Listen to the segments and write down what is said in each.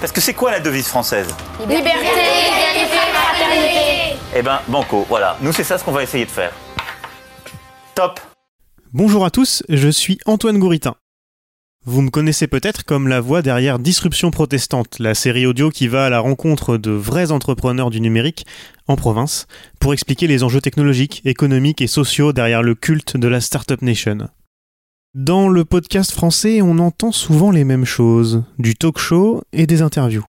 parce que c'est quoi la devise française Liberté, égalité, fraternité. Eh ben, banco, voilà. Nous, c'est ça ce qu'on va essayer de faire. Top Bonjour à tous, je suis Antoine Gouritin. Vous me connaissez peut-être comme la voix derrière Disruption Protestante, la série audio qui va à la rencontre de vrais entrepreneurs du numérique en province pour expliquer les enjeux technologiques, économiques et sociaux derrière le culte de la Startup Nation. Dans le podcast français, on entend souvent les mêmes choses, du talk show et des interviews.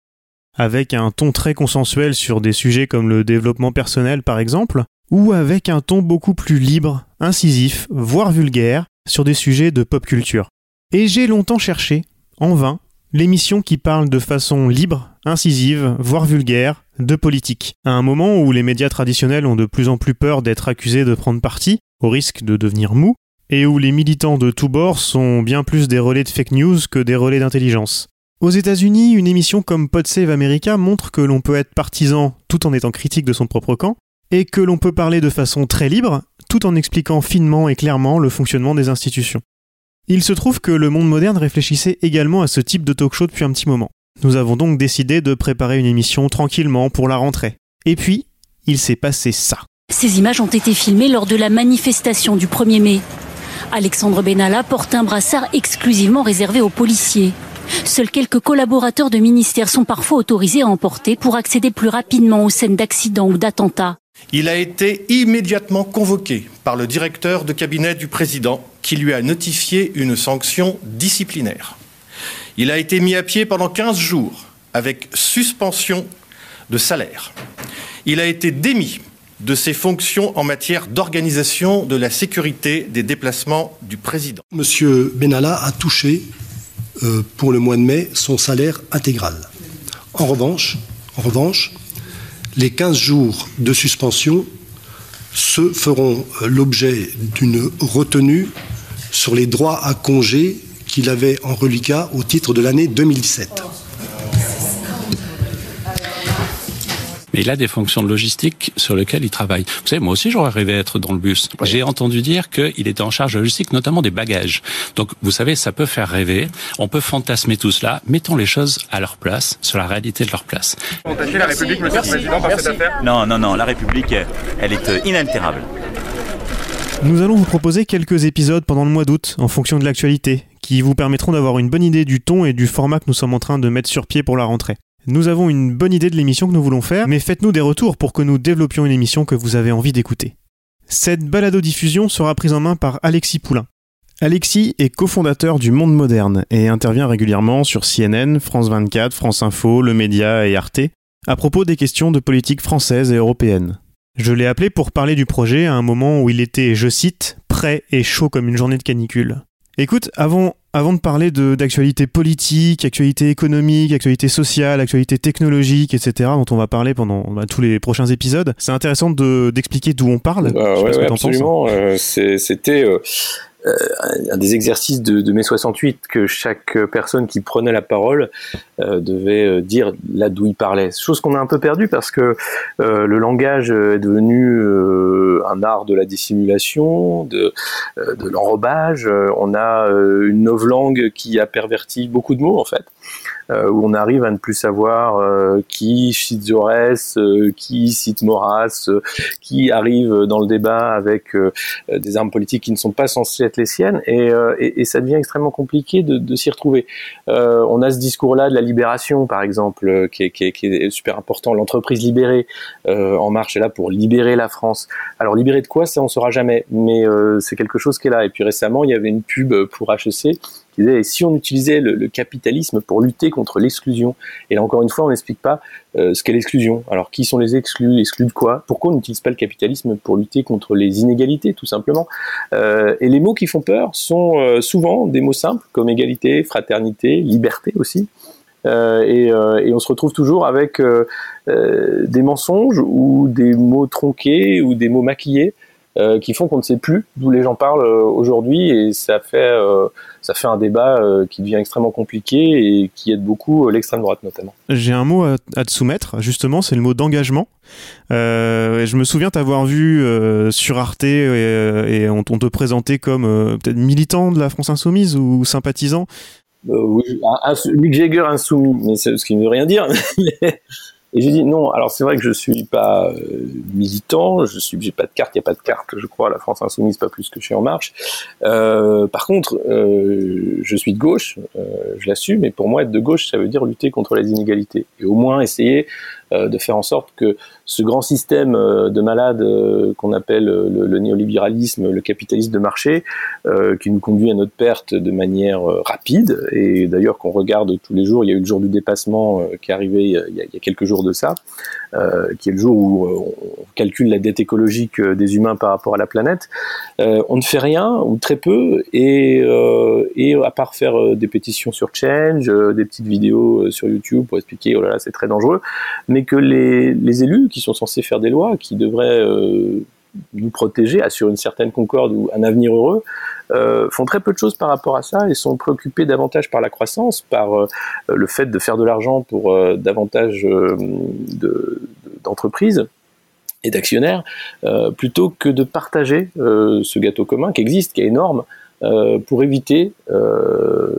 Avec un ton très consensuel sur des sujets comme le développement personnel par exemple, ou avec un ton beaucoup plus libre, incisif, voire vulgaire, sur des sujets de pop culture. Et j'ai longtemps cherché, en vain, l'émission qui parle de façon libre, incisive, voire vulgaire, de politique, à un moment où les médias traditionnels ont de plus en plus peur d'être accusés de prendre parti, au risque de devenir mou, et où les militants de tous bords sont bien plus des relais de fake news que des relais d'intelligence. Aux États-Unis, une émission comme Pod Save America montre que l'on peut être partisan tout en étant critique de son propre camp, et que l'on peut parler de façon très libre, tout en expliquant finement et clairement le fonctionnement des institutions. Il se trouve que le monde moderne réfléchissait également à ce type de talk show depuis un petit moment. Nous avons donc décidé de préparer une émission tranquillement pour la rentrée. Et puis, il s'est passé ça. Ces images ont été filmées lors de la manifestation du 1er mai. Alexandre Benalla porte un brassard exclusivement réservé aux policiers. Seuls quelques collaborateurs de ministère sont parfois autorisés à emporter pour accéder plus rapidement aux scènes d'accidents ou d'attentats. Il a été immédiatement convoqué par le directeur de cabinet du président qui lui a notifié une sanction disciplinaire. Il a été mis à pied pendant 15 jours avec suspension de salaire. Il a été démis de ses fonctions en matière d'organisation de la sécurité des déplacements du président. Monsieur Benalla a touché euh, pour le mois de mai son salaire intégral. En revanche, en revanche, les 15 jours de suspension se feront euh, l'objet d'une retenue sur les droits à congé qu'il avait en reliquat au titre de l'année 2017. Mais il a des fonctions de logistique sur lesquelles il travaille. Vous savez, moi aussi, j'aurais rêvé être dans le bus. J'ai entendu dire qu'il était en charge de logistique, notamment des bagages. Donc, vous savez, ça peut faire rêver. On peut fantasmer tout cela. Mettons les choses à leur place, sur la réalité de leur place. la République, Monsieur le Président, par cette affaire Non, non, non, la République, elle est euh, inaltérable. Nous allons vous proposer quelques épisodes pendant le mois d'août, en fonction de l'actualité, qui vous permettront d'avoir une bonne idée du ton et du format que nous sommes en train de mettre sur pied pour la rentrée. Nous avons une bonne idée de l'émission que nous voulons faire, mais faites-nous des retours pour que nous développions une émission que vous avez envie d'écouter. Cette balado-diffusion sera prise en main par Alexis Poulain. Alexis est cofondateur du Monde Moderne et intervient régulièrement sur CNN, France 24, France Info, Le Média et Arte à propos des questions de politique française et européenne. Je l'ai appelé pour parler du projet à un moment où il était, je cite, prêt et chaud comme une journée de canicule. Écoute, avant, avant de parler d'actualité politique, actualité économique, actualité sociale, actualité technologique, etc., dont on va parler pendant bah, tous les prochains épisodes, c'est intéressant d'expliquer d'où on parle. Bah, ouais, ouais, absolument. Euh, C'était euh, un des exercices de, de mai 68 que chaque personne qui prenait la parole euh, devait euh, dire là d'où il parlait. Chose qu'on a un peu perdu parce que le langage est devenu un art de la dissimulation, de, l'enrobage. On a une novlangue qui a perverti beaucoup de mots en fait. Euh, où on arrive à ne plus savoir euh, qui cite Jaurès, euh, qui cite Maurras, qui arrive dans le débat avec des armes politiques qui ne sont pas censées être les siennes, et, et, et ça devient extrêmement compliqué de, de s'y retrouver. on a ce discours-là de la libération, par exemple, qui est, qui est, qui est super important. L'entreprise libérée en marche est là pour libérer la France. Alors libérer de quoi, ça on saura jamais, mais c'est quelque chose qui est là. Et puis récemment, il y avait une pub pour HEC qui disait si on utilisait le, capitalisme pour lutter contre l'exclusion. Et là encore une fois, on n'explique pas euh, ce qu'est l'exclusion. Alors qui sont les exclus, exclus de quoi? Pourquoi on n'utilise pas le capitalisme pour lutter contre les inégalités, tout simplement? Euh, Et les mots qui font peur sont euh, souvent des mots simples comme égalité, fraternité, liberté aussi. et, on se retrouve toujours avec des mensonges ou des mots tronqués ou des mots maquillés euh, qui font qu'on ne sait plus d'où les gens parlent euh, aujourd'hui et ça fait euh, ça fait un débat qui devient extrêmement compliqué et qui aide beaucoup l'extrême droite notamment. J'ai un mot à, te soumettre, justement, c'est le mot d'engagement. je me souviens t'avoir vu sur Arte et, on, te présentait comme peut-être militant de la France Insoumise ou sympathisant. oui, un, Mick Jagger insoumis, mais ce qui ne veut rien dire. Et j'ai dit non. Alors c'est vrai que je suis pas euh, militant, je suis, j'ai pas de carte, il y a pas de carte, je crois. La France insoumise pas plus que chez En Marche. Euh, par contre, euh, je suis de gauche, je l'assume. Et pour moi, être de gauche, ça veut dire lutter contre les inégalités et au moins essayer de faire en sorte que ce grand système euh, de malades euh, qu'on appelle le, néolibéralisme, le capitalisme de marché, qui nous conduit à notre perte de manière rapide, et d'ailleurs qu'on regarde tous les jours, il y a eu le jour du dépassement qui est arrivé il y, a, quelques jours de ça, qui est le jour où on calcule la dette écologique des humains par rapport à la planète, on ne fait rien, ou très peu, et, et à part faire des pétitions sur Change, des petites vidéos sur YouTube pour expliquer, oh là là, c'est très dangereux, que les, élus qui sont censés faire des lois, qui devraient euh, nous protéger, assurer une certaine concorde ou un avenir heureux, euh, font très peu de choses par rapport à ça et sont préoccupés davantage par la croissance, par euh, le fait de faire de l'argent pour davantage d'entreprises et d'actionnaires, plutôt que de partager ce gâteau commun qui existe, qui est énorme, euh, pour éviter euh,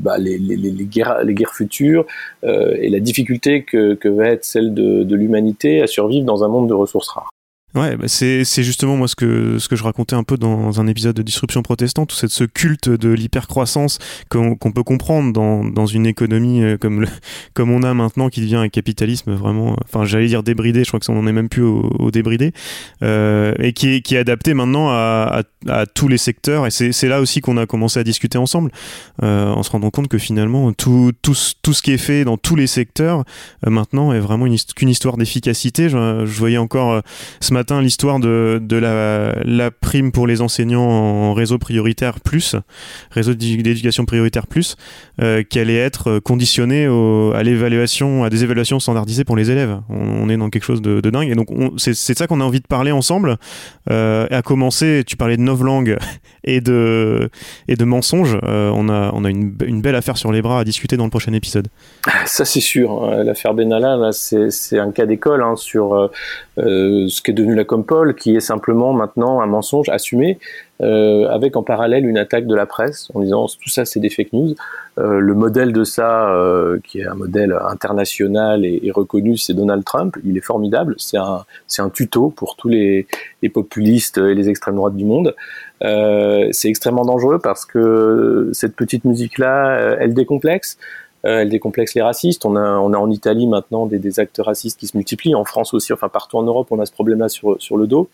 bah, les, guerres, futures euh, et la difficulté que, que va être celle de l'humanité à survivre dans un monde de ressources rares. Ouais, bah c'est justement moi ce que, ce que je racontais un peu dans un épisode de Disruption protestante, cette, ce culte de l'hypercroissance qu'on peut comprendre dans, dans une économie euh, comme, le, comme on a maintenant qui devient un capitalisme vraiment, enfin j'allais dire débridé, je crois que ça n'en est même plus au, débridé, euh, et qui est, qui est adapté maintenant à, à, tous les secteurs, et c'est là aussi qu'on a commencé à discuter ensemble, euh, en se rendant compte que finalement tout, tout, tout ce qui est fait dans tous les secteurs euh, maintenant est vraiment qu'une histoire d'efficacité. Je, je, voyais encore euh, ce matin l'histoire de, de la, prime pour les enseignants en réseau prioritaire plus, réseau d'éducation prioritaire plus, euh, qui allait être conditionnée à l'évaluation, à des évaluations standardisées pour les élèves. On, est dans quelque chose de, de dingue. Et donc c'est ça qu'on a envie de parler ensemble. Euh, à commencer, tu parlais de novlangue et de, et de mensonges. Euh, on a, une, belle affaire sur les bras à discuter dans le prochain épisode. Ça c'est sûr. Hein. L'affaire Benalla, c'est un cas d'école hein, sur euh, euh, ce qui est devenu la Compol, qui est simplement maintenant un mensonge assumé, euh, avec en parallèle une attaque de la presse en disant tout ça c'est des fake news. Euh, le modèle de ça, euh, qui est un modèle international et, et reconnu, c'est Donald Trump. Il est formidable. C'est un, c'est un tuto pour tous les, les, populistes et les extrêmes droites du monde. c'est extrêmement dangereux parce que cette petite musique-là, elle décomplexe. Euh, elle décomplexe les racistes. On a, on a en Italie maintenant des, des, actes racistes qui se multiplient. En France aussi, enfin partout en Europe, on a ce problème-là sur, sur le dos.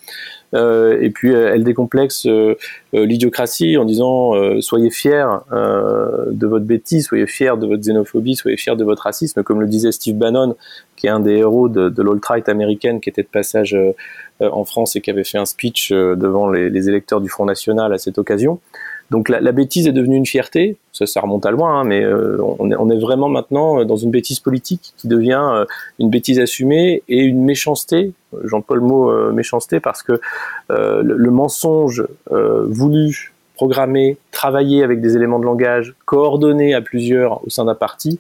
Euh, et puis euh, elle décomplexe euh, l'idiocratie en disant soyez fiers de votre bêtise, soyez fiers de votre xénophobie, soyez fiers de votre racisme, comme le disait Steve Bannon, qui est un des héros de, de l'alt-right américaine, qui était de passage en France et qui avait fait un speech devant les, les électeurs du Front National à cette occasion. Donc la, bêtise est devenue une fierté, ça, ça remonte à loin, hein, mais euh, on, est, vraiment maintenant euh, dans une bêtise politique qui devient euh, une bêtise assumée et une méchanceté, j'emploie le mot méchanceté parce que le, mensonge voulu, programmé, travaillé avec des éléments de langage, coordonné à plusieurs au sein d'un parti,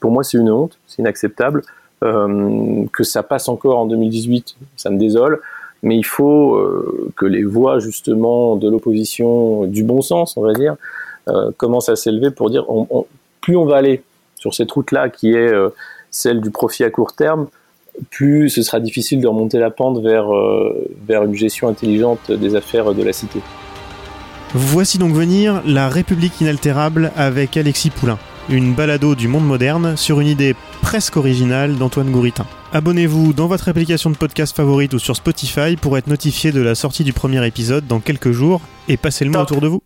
pour moi c'est une honte, c'est inacceptable. que ça passe encore en 2018, ça me désole mais il faut euh, que les voix justement de l'opposition, du bon sens, on va dire, euh, commencent à s'élever pour dire plus on va aller sur cette route-là qui est euh, celle du profit à court terme, plus ce sera difficile de remonter la pente vers, vers une gestion intelligente des affaires de la cité. Voici donc venir La République inaltérable avec Alexis Poulain une balado du monde moderne sur une idée presque originale d'Antoine Gouritin. Abonnez-vous dans votre application de podcast favorite ou sur Spotify pour être notifié de la sortie du premier épisode dans quelques jours et passez le mot autour de vous.